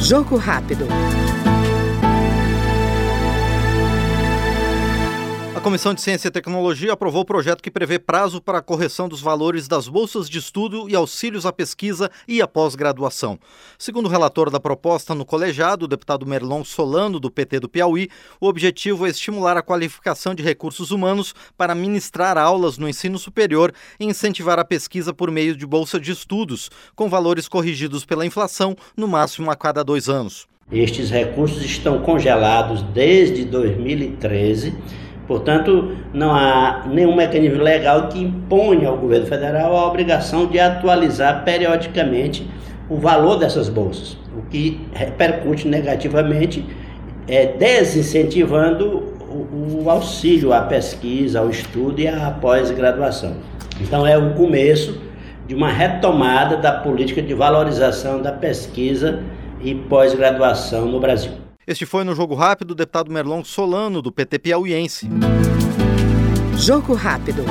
Jogo rápido. Comissão de Ciência e Tecnologia aprovou o projeto que prevê prazo para a correção dos valores das bolsas de estudo e auxílios à pesquisa e à pós-graduação. Segundo o relator da proposta no colegiado, o deputado Merlon Solano, do PT do Piauí, o objetivo é estimular a qualificação de recursos humanos para ministrar aulas no ensino superior e incentivar a pesquisa por meio de bolsa de estudos, com valores corrigidos pela inflação, no máximo a cada dois anos. Estes recursos estão congelados desde 2013 Portanto, não há nenhum mecanismo legal que imponha ao governo federal a obrigação de atualizar periodicamente o valor dessas bolsas, o que repercute negativamente, é, desincentivando o, o auxílio à pesquisa, ao estudo e à pós-graduação. Então, é o começo de uma retomada da política de valorização da pesquisa e pós-graduação no Brasil. Este foi no Jogo Rápido o deputado Merlon Solano, do PT Piauiense. Jogo Rápido.